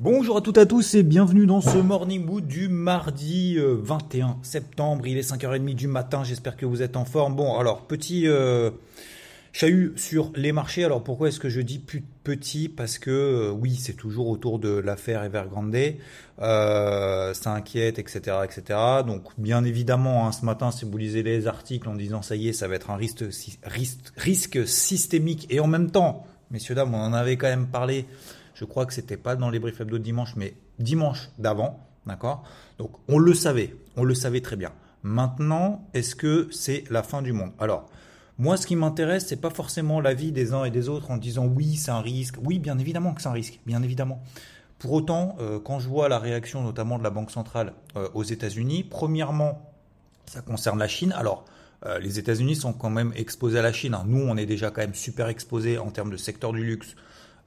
Bonjour à toutes et à tous et bienvenue dans ce Morning Mood du mardi 21 euh, septembre. Il est 5h30 du matin, j'espère que vous êtes en forme. Bon, alors, petit euh, chahut sur les marchés. Alors, pourquoi est-ce que je dis petit? Parce que euh, oui, c'est toujours autour de l'affaire Evergrande. Ça inquiète, etc., etc. Donc, bien évidemment, hein, ce matin, si vous lisez les articles en disant ça y est, ça va être un risque systémique et en même temps, messieurs, dames, on en avait quand même parlé je crois que c'était pas dans les briefs hebdo dimanche, mais dimanche d'avant, d'accord? Donc on le savait, on le savait très bien. Maintenant, est-ce que c'est la fin du monde? Alors, moi, ce qui m'intéresse, c'est pas forcément l'avis des uns et des autres en disant oui, c'est un risque. Oui, bien évidemment que c'est un risque, bien évidemment. Pour autant, euh, quand je vois la réaction notamment de la Banque centrale euh, aux États-Unis, premièrement, ça concerne la Chine. Alors, euh, les États-Unis sont quand même exposés à la Chine. Hein. Nous, on est déjà quand même super exposés en termes de secteur du luxe,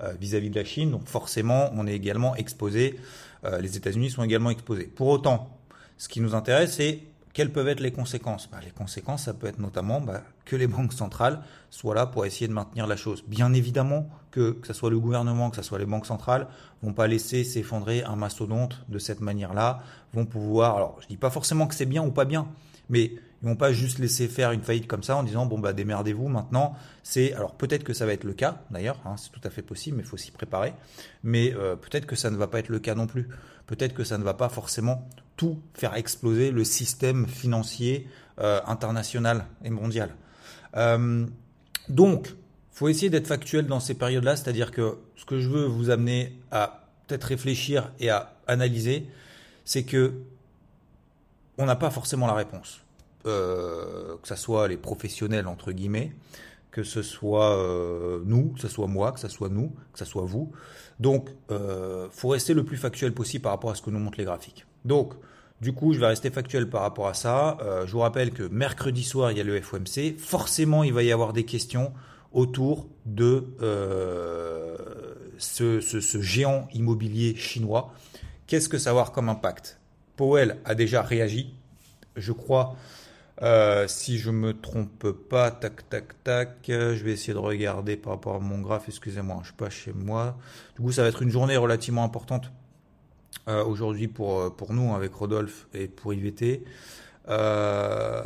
euh, vis-à-vis de la Chine. Donc forcément, on est également exposé, euh, les États-Unis sont également exposés. Pour autant, ce qui nous intéresse, c'est quelles peuvent être les conséquences bah, Les conséquences, ça peut être notamment bah, que les banques centrales soient là pour essayer de maintenir la chose. Bien évidemment que, que ce soit le gouvernement, que ce soit les banques centrales, vont pas laisser s'effondrer un mastodonte de cette manière-là, vont pouvoir, alors je dis pas forcément que c'est bien ou pas bien, mais ils vont pas juste laisser faire une faillite comme ça en disant bon bah démerdez-vous maintenant. C'est alors peut-être que ça va être le cas d'ailleurs, hein, c'est tout à fait possible, mais il faut s'y préparer. Mais euh, peut-être que ça ne va pas être le cas non plus. Peut-être que ça ne va pas forcément tout faire exploser le système financier euh, international et mondial. Euh, donc, faut essayer d'être factuel dans ces périodes-là, c'est-à-dire que ce que je veux vous amener à peut-être réfléchir et à analyser, c'est que on n'a pas forcément la réponse. Euh, que ce soit les professionnels, entre guillemets, que ce soit euh, nous, que ce soit moi, que ce soit nous, que ce soit vous. Donc, euh, faut rester le plus factuel possible par rapport à ce que nous montrent les graphiques. Donc, du coup, je vais rester factuel par rapport à ça. Euh, je vous rappelle que mercredi soir, il y a le FOMC. Forcément, il va y avoir des questions autour de ce, ce, ce géant immobilier chinois. Qu'est-ce que ça va avoir comme impact? Powell a déjà réagi. Je crois euh, si je me trompe pas, tac, tac, tac, je vais essayer de regarder par rapport à mon graphe, excusez-moi, je suis pas chez moi. Du coup, ça va être une journée relativement importante euh, aujourd'hui pour, euh, pour nous, avec Rodolphe et pour IVT. Euh,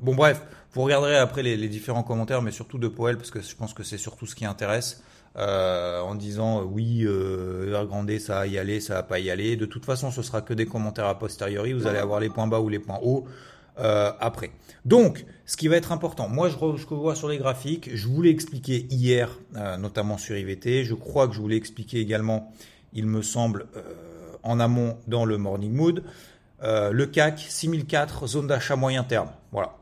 bon, bref, vous regarderez après les, différents commentaires, mais surtout de Poel, parce que je pense que c'est surtout ce qui intéresse. Euh, en disant oui, euh, ça va y aller, ça va pas y aller. De toute façon, ce sera que des commentaires a posteriori. Vous allez avoir les points bas ou les points hauts. Euh, après. Donc, ce qui va être important, moi je, je vois sur les graphiques, je voulais expliquer hier, euh, notamment sur IVT, je crois que je voulais expliquer également, il me semble, euh, en amont dans le Morning Mood, le CAC 6004, zone d'achat moyen terme. Voilà.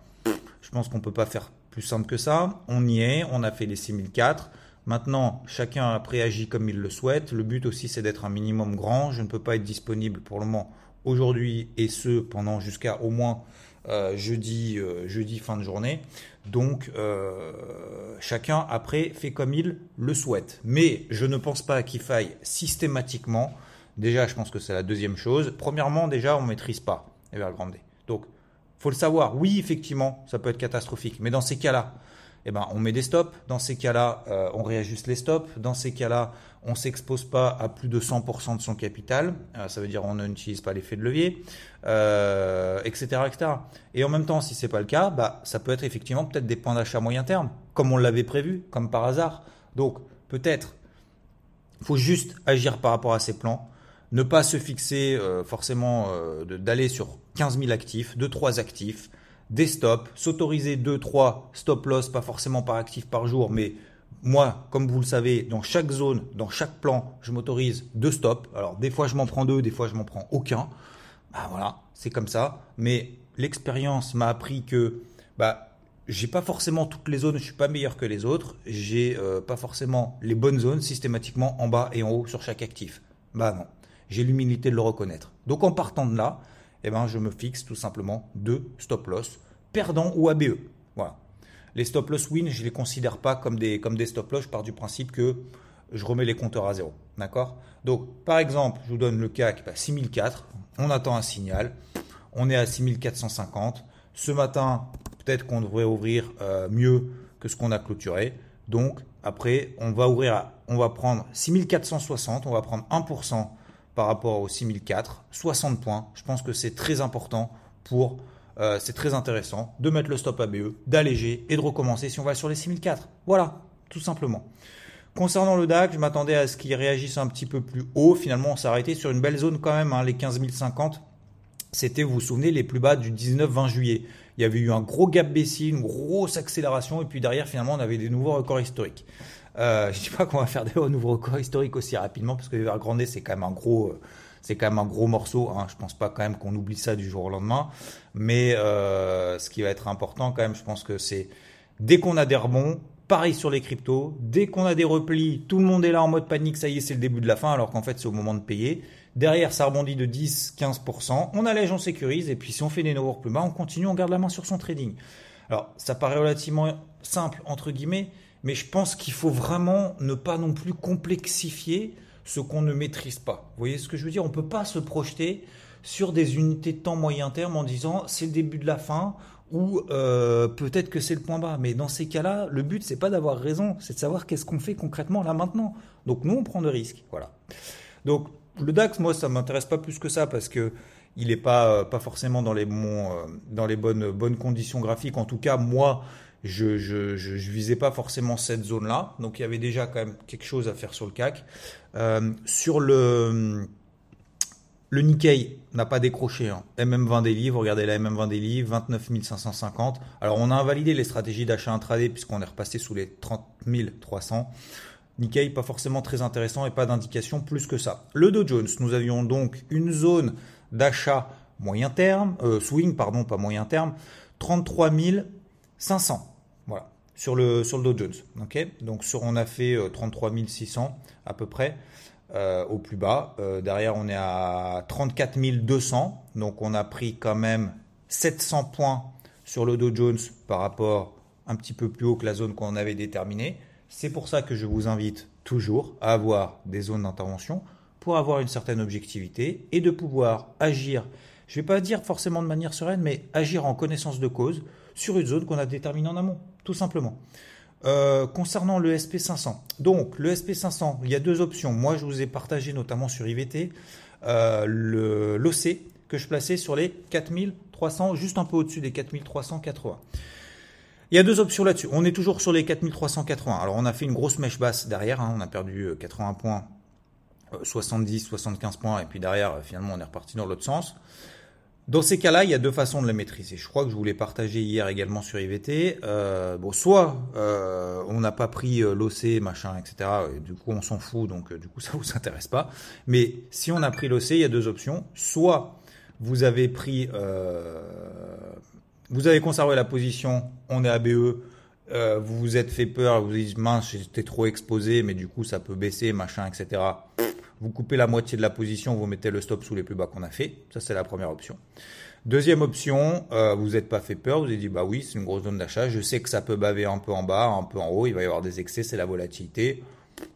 Je pense qu'on peut pas faire plus simple que ça. On y est, on a fait les 6004. Maintenant, chacun a préagi comme il le souhaite. Le but aussi, c'est d'être un minimum grand. Je ne peux pas être disponible pour le moment aujourd'hui et ce pendant jusqu'à au moins euh, jeudi, euh, jeudi fin de journée. Donc euh, chacun après fait comme il le souhaite. Mais je ne pense pas qu'il faille systématiquement. Déjà, je pense que c'est la deuxième chose. Premièrement, déjà, on ne maîtrise pas Evergrande. Donc, faut le savoir. Oui, effectivement, ça peut être catastrophique. Mais dans ces cas-là, eh ben, on met des stops. Dans ces cas-là, euh, on réajuste les stops. Dans ces cas-là, on s'expose pas à plus de 100% de son capital. Euh, ça veut dire on n'utilise pas l'effet de levier, euh, etc.. Et en même temps, si c'est pas le cas, bah, ça peut être effectivement peut-être des points d'achat moyen terme, comme on l'avait prévu, comme par hasard. Donc, peut-être, faut juste agir par rapport à ces plans. Ne pas se fixer forcément d'aller sur 15 000 actifs, 2-3 actifs, des stops, s'autoriser 2-3 stop loss, pas forcément par actif par jour, mais moi, comme vous le savez, dans chaque zone, dans chaque plan, je m'autorise deux stops. Alors des fois je m'en prends deux, des fois je m'en prends aucun. Bah voilà, c'est comme ça. Mais l'expérience m'a appris que bah, j'ai pas forcément toutes les zones, je suis pas meilleur que les autres, j'ai euh, pas forcément les bonnes zones systématiquement en bas et en haut sur chaque actif. Bah non, j'ai l'humilité de le reconnaître. Donc en partant de là, eh ben, je me fixe tout simplement deux stop loss, perdant ou ABE. Voilà. Les stop loss win, je les considère pas comme des, stop loss, je pars du principe que je remets les compteurs à zéro. D'accord? Donc, par exemple, je vous donne le CAC, 6004, on attend un signal, on est à 6450. Ce matin, peut-être qu'on devrait ouvrir euh, mieux que ce qu'on a clôturé. Donc, après, on va ouvrir, on va prendre 6460, on va prendre 1% par rapport au 6004, 60 points. Je pense que c'est très important pour, euh, c'est très intéressant de mettre le stop ABE, d'alléger et de recommencer si on va sur les 6004. Voilà, tout simplement. Concernant le DAC, je m'attendais à ce qu'il réagisse un petit peu plus haut. Finalement, on s'est arrêté sur une belle zone quand même, hein, les 15 050. C'était, vous vous souvenez, les plus bas du 19-20 juillet. Il y avait eu un gros gap baissier, une grosse accélération, et puis derrière, finalement, on avait des nouveaux records historiques. Euh, je ne dis pas qu'on va faire des nouveaux records historiques aussi rapidement, parce que Evergrande, c'est quand même un gros, euh, c'est quand même un gros morceau. Hein. Je pense pas quand même qu'on oublie ça du jour au lendemain. Mais euh, ce qui va être important quand même, je pense que c'est dès qu'on a des rebonds, Pareil sur les cryptos. Dès qu'on a des replis, tout le monde est là en mode panique, ça y est, c'est le début de la fin, alors qu'en fait, c'est au moment de payer. Derrière, ça rebondit de 10-15%. On allège, on sécurise. Et puis, si on fait des nouveaux plus bas, on continue, on garde la main sur son trading. Alors, ça paraît relativement simple, entre guillemets, mais je pense qu'il faut vraiment ne pas non plus complexifier ce qu'on ne maîtrise pas. Vous voyez ce que je veux dire? On ne peut pas se projeter sur des unités de temps moyen terme en disant c'est le début de la fin ou euh, peut-être que c'est le point bas. Mais dans ces cas-là, le but c'est pas d'avoir raison, c'est de savoir qu'est-ce qu'on fait concrètement là maintenant. Donc nous on prend de risques, voilà. Donc le DAX, moi ça m'intéresse pas plus que ça parce que il n'est pas euh, pas forcément dans les euh, bonnes conditions graphiques. En tout cas moi je, je, je, visais pas forcément cette zone-là. Donc il y avait déjà quand même quelque chose à faire sur le CAC. sur le le Nikkei n'a pas décroché. Hein. MM20 des livres, regardez la MM20 des livres, 29 550. Alors on a invalidé les stratégies d'achat intraday puisqu'on est repassé sous les 30 300. Nikkei pas forcément très intéressant et pas d'indication plus que ça. Le Dow Jones, nous avions donc une zone d'achat moyen terme, euh, swing pardon, pas moyen terme, 33 500. Sur le, sur le Dow Jones. donc sur, on a fait 33 euh, 600 à peu près. Euh, au plus bas. Euh, derrière, on est à 34 200. Donc, on a pris quand même 700 points sur le Dow Jones par rapport un petit peu plus haut que la zone qu'on avait déterminée. C'est pour ça que je vous invite toujours à avoir des zones d'intervention pour avoir une certaine objectivité et de pouvoir agir, je ne vais pas dire forcément de manière sereine, mais agir en connaissance de cause sur une zone qu'on a déterminée en amont, tout simplement. Euh, concernant le SP500, donc le SP500, il y a deux options. Moi, je vous ai partagé notamment sur IVT euh, l'OC que je plaçais sur les 4300, juste un peu au-dessus des 4380. Il y a deux options là-dessus. On est toujours sur les 4380. Alors, on a fait une grosse mèche basse derrière. Hein. on a perdu 80 euh, points, 70, 75 points. Et puis derrière, finalement, on est reparti dans l'autre sens. Dans ces cas-là, il y a deux façons de les maîtriser. Je crois que je vous l'ai partagé hier également sur IVT. Euh, bon, soit euh, on n'a pas pris euh, l'OC, machin, etc. Et du coup, on s'en fout, donc du coup, ça vous intéresse pas. Mais si on a pris l'OC, il y a deux options. Soit vous avez pris, vous avez conservé la position, on est ABE, vous vous êtes fait peur, vous vous dites mince, j'étais trop exposé, mais du coup, ça peut baisser, machin, etc vous coupez la moitié de la position, vous mettez le stop sous les plus bas qu'on a fait. Ça, c'est la première option. Deuxième option, euh, vous n'êtes pas fait peur, vous avez dit bah oui, c'est une grosse zone d'achat, je sais que ça peut baver un peu en bas, un peu en haut, il va y avoir des excès, c'est la volatilité.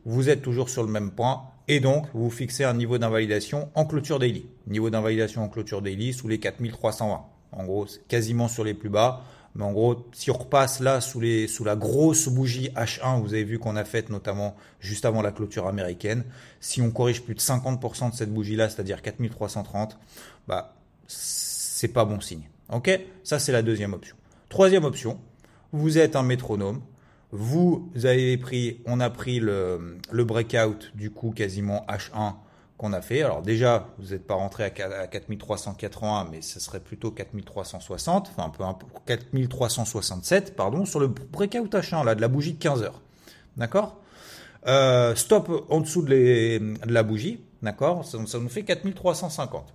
Vous êtes toujours sur le même point et donc vous fixez un niveau d'invalidation en clôture daily. Niveau d'invalidation en clôture daily sous les 4320. En gros, quasiment sur les plus bas. Mais en gros, si on repasse là sous, la grosse bougie H1, vous avez vu qu'on a faite notamment juste avant la clôture américaine, si on corrige plus de 50% de cette bougie-là, c'est-à-dire 4330, bah, c'est pas bon signe. Ok? Ça, c'est la deuxième option. Troisième option, vous êtes un métronome, vous avez pris, on a pris le, le breakout du coup quasiment H1 qu'on a fait. Alors déjà, vous n'êtes pas rentré à 4381, mais ce serait plutôt 4360, enfin un peu, un 4367, pardon, sur le breakout H1 là, de la bougie de 15 heures. D'accord? Euh, Stop en dessous de, la bougie, d'accord? Ça, nous fait 4350.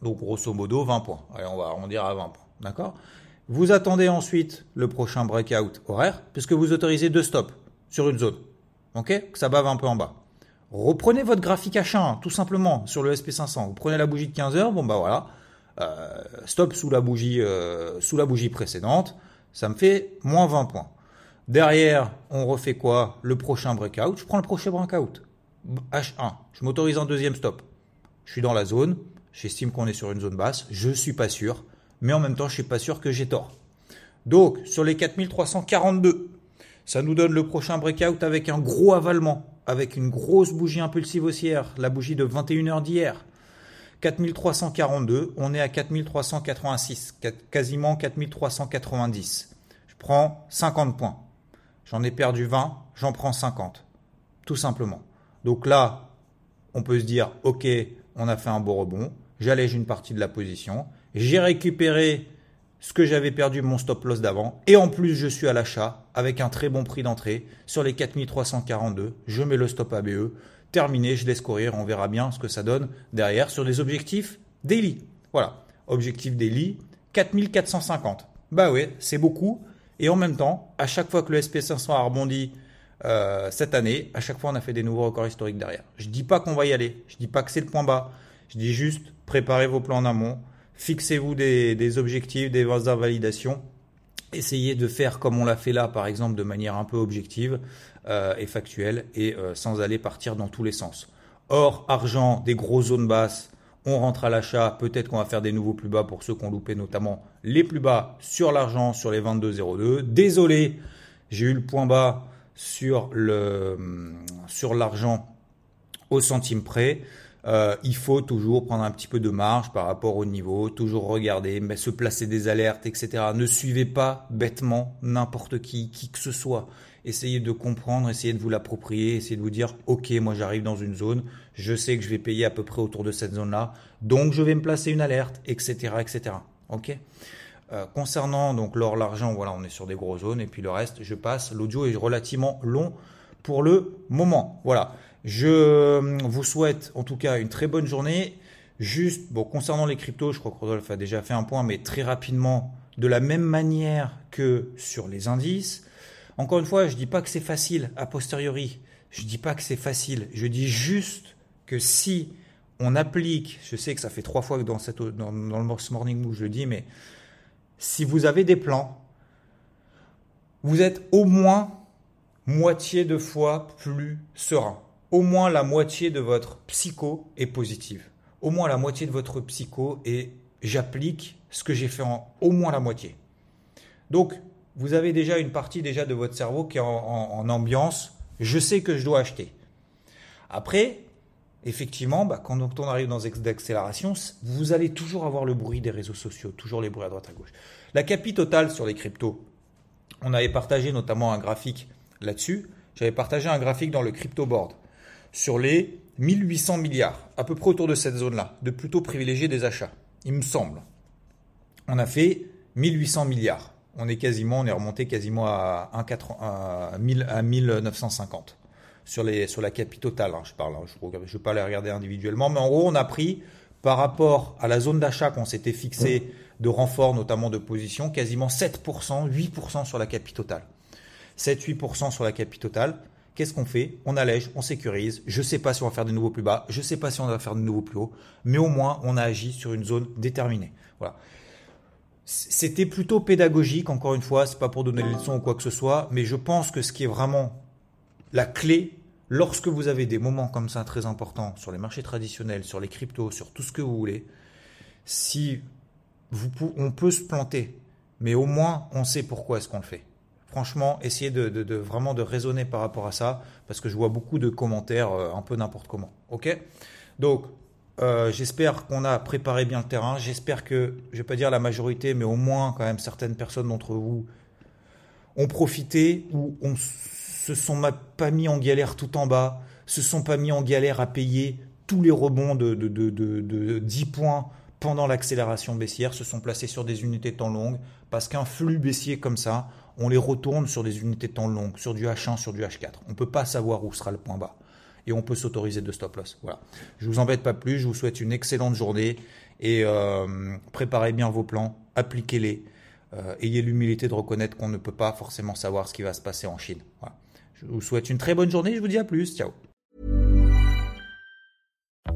Donc grosso modo 20 points. Allez, on va arrondir à 20 points. D'accord? Vous attendez ensuite le prochain breakout horaire, puisque vous autorisez deux stops sur une zone. Ok? Que ça bave un peu en bas. Reprenez votre graphique H1, tout simplement, sur le SP500. Vous prenez la bougie de 15 heures, bon bah voilà. Euh, stop sous la bougie, euh, sous la bougie précédente. Ça me fait moins 20 points. Derrière, on refait quoi? Le prochain breakout. Je prends le prochain breakout. H1. Je m'autorise un deuxième stop. Je suis dans la zone. J'estime qu'on est sur une zone basse. Je suis pas sûr. Mais en même temps, je suis pas sûr que j'ai tort. Donc, sur les 4342, ça nous donne le prochain breakout avec un gros avalement, avec une grosse bougie impulsive haussière, la bougie de 21h d'hier. 4342, on est à 4386, quasiment 4390. Je prends 50 points. J'en ai perdu 20, j'en prends 50. Tout simplement. Donc là, on peut se dire, ok, on a fait un beau rebond, j'allège une partie de la position, j'ai récupéré ce que j'avais perdu mon stop loss d'avant. Et en plus, je suis à l'achat avec un très bon prix d'entrée sur les 4342. Je mets le stop ABE. Terminé, je laisse courir. On verra bien ce que ça donne derrière sur des objectifs daily. Voilà. Objectif daily, 4450. Bah ouais, c'est beaucoup. Et en même temps, à chaque fois que le SP500 a rebondi euh, cette année, à chaque fois on a fait des nouveaux records historiques derrière. Je dis pas qu'on va y aller. Je dis pas que c'est le point bas. Je dis juste préparez vos plans en amont Fixez-vous des, objectifs, des validations. Essayez de faire comme on l'a fait là, par exemple, de manière un peu objective euh, et factuelle et euh, sans aller partir dans tous les sens. Or, argent, des grosses zones basses, on rentre à l'achat, peut-être qu'on va faire des nouveaux plus bas pour ceux qui ont loupé notamment les plus bas sur l'argent sur les 22,02. Désolé, j'ai eu le point bas sur l'argent au centime près. Euh, il faut toujours prendre un petit peu de marge par rapport au niveau, toujours regarder, mais se placer des alertes, etc. Ne suivez pas bêtement n'importe qui, qui que ce soit. Essayez de comprendre, essayez de vous l'approprier, essayez de vous dire, ok, moi j'arrive dans une zone, je sais que je vais payer à peu près autour de cette zone-là, donc je vais me placer une alerte, etc., etc. Ok? Euh, concernant donc l'or, l'argent, voilà, on est sur des grosses zones, et puis le reste, je passe. L'audio est relativement long pour le moment. Voilà. Je vous souhaite en tout cas une très bonne journée. Juste, bon, concernant les cryptos, je crois que Rodolphe a déjà fait un point, mais très rapidement, de la même manière que sur les indices. Encore une fois, je ne dis pas que c'est facile a posteriori. Je ne dis pas que c'est facile. Je dis juste que si on applique, je sais que ça fait trois fois que dans, cette, dans le Morning Move je le dis, mais si vous avez des plans, vous êtes au moins moitié de fois plus serein au moins la moitié de votre psycho est positive. Au moins la moitié de votre psycho et j'applique ce que j'ai fait en au moins la moitié. Donc, vous avez déjà une partie déjà de votre cerveau qui est en, ambiance. Je sais que je dois acheter. Après, effectivement, bah, quand on arrive dans d'accélération, vous allez toujours avoir le bruit des réseaux sociaux, toujours les bruits à droite à gauche. La capi totale sur les cryptos, on avait partagé notamment un graphique là-dessus. J'avais partagé un graphique dans le crypto board sur les 1800 milliards, à peu près autour de cette zone-là, de plutôt privilégier des achats, il me semble. On a fait 1800 milliards. On est quasiment, on est remonté quasiment à, 1950 sur, les, sur la capi totale, hein, je parle. Hein. je ne vais pas les regarder individuellement, mais en gros, on a pris par rapport à la zone d'achat qu'on s'était fixé de renfort, notamment de position, quasiment 7%, 8% sur la capi totale. 7-8% sur la capi totale. Qu'est-ce qu'on fait? On allège, on sécurise. Je ne sais pas si on va faire de nouveaux plus bas, je ne sais pas si on va faire de nouveaux plus hauts, mais au moins on a agi sur une zone déterminée. Voilà. C'était plutôt pédagogique, encore une fois, c'est pas pour donner des leçons ou quoi que ce soit, mais je pense que ce qui est vraiment la clé, lorsque vous avez des moments comme ça très importants sur les marchés traditionnels, sur les cryptos, sur tout ce que vous voulez, si on peut se planter, mais au moins on sait pourquoi est-ce qu'on le fait franchement, essayez de, vraiment de raisonner par rapport à ça, parce que je vois beaucoup de commentaires euh, un peu n'importe comment. Ok? Donc, euh, j'espère qu'on a préparé bien le terrain. J'espère que, je vais pas dire la majorité, mais au moins quand même certaines personnes d'entre vous ont profité ou se sont pas mis en galère tout en bas, se sont pas mis en galère à payer tous les rebonds de 10 points pendant l'accélération baissière, se sont placés sur des unités de temps longues, parce qu'un flux baissier comme ça, on les retourne sur des unités de temps longues, sur du H1, sur du H4. On ne peut pas savoir où sera le point bas. Et on peut s'autoriser de stop loss. Voilà. Je vous embête pas plus, je vous souhaite une excellente journée et euh, préparez bien vos plans, appliquez-les. euh, ayez l'humilité de reconnaître qu'on ne peut pas forcément savoir ce qui va se passer en Chine. Voilà. Je vous souhaite une très bonne journée. Je vous dis à plus. Ciao.